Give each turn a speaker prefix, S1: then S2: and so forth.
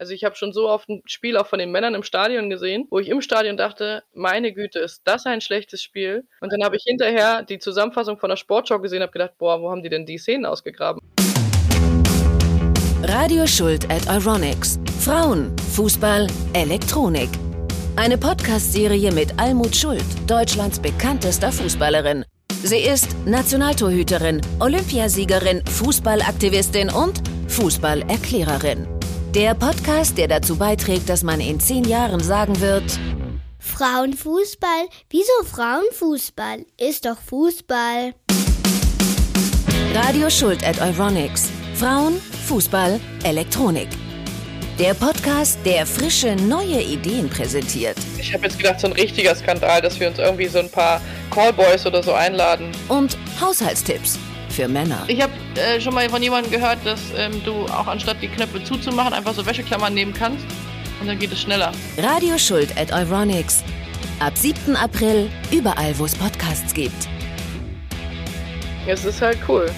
S1: Also ich habe schon so oft ein Spiel auch von den Männern im Stadion gesehen, wo ich im Stadion dachte, meine Güte, ist das ein schlechtes Spiel. Und dann habe ich hinterher die Zusammenfassung von der Sportschau gesehen und habe gedacht, boah, wo haben die denn die Szenen ausgegraben?
S2: Radio Schuld at Euronics. Frauen, Fußball, Elektronik. Eine Podcast-Serie mit Almut Schuld, Deutschlands bekanntester Fußballerin. Sie ist Nationaltorhüterin, Olympiasiegerin, Fußballaktivistin und Fußballerklärerin. Der Podcast, der dazu beiträgt, dass man in zehn Jahren sagen wird:
S3: Frauenfußball? Wieso Frauenfußball? Ist doch Fußball.
S2: Radio Schuld at Euronics. Frauen, Fußball, Elektronik. Der Podcast, der frische, neue Ideen präsentiert.
S1: Ich habe jetzt gedacht, so ein richtiger Skandal, dass wir uns irgendwie so ein paar Callboys oder so einladen.
S2: Und Haushaltstipps für Männer.
S1: Ich habe äh, schon mal von jemandem gehört, dass ähm, du auch anstatt die Knöpfe zuzumachen, einfach so Wäscheklammern nehmen kannst. Und dann geht es schneller.
S2: Radio Schuld at Euronics. Ab 7. April überall, wo es Podcasts gibt.
S1: Es ist halt cool.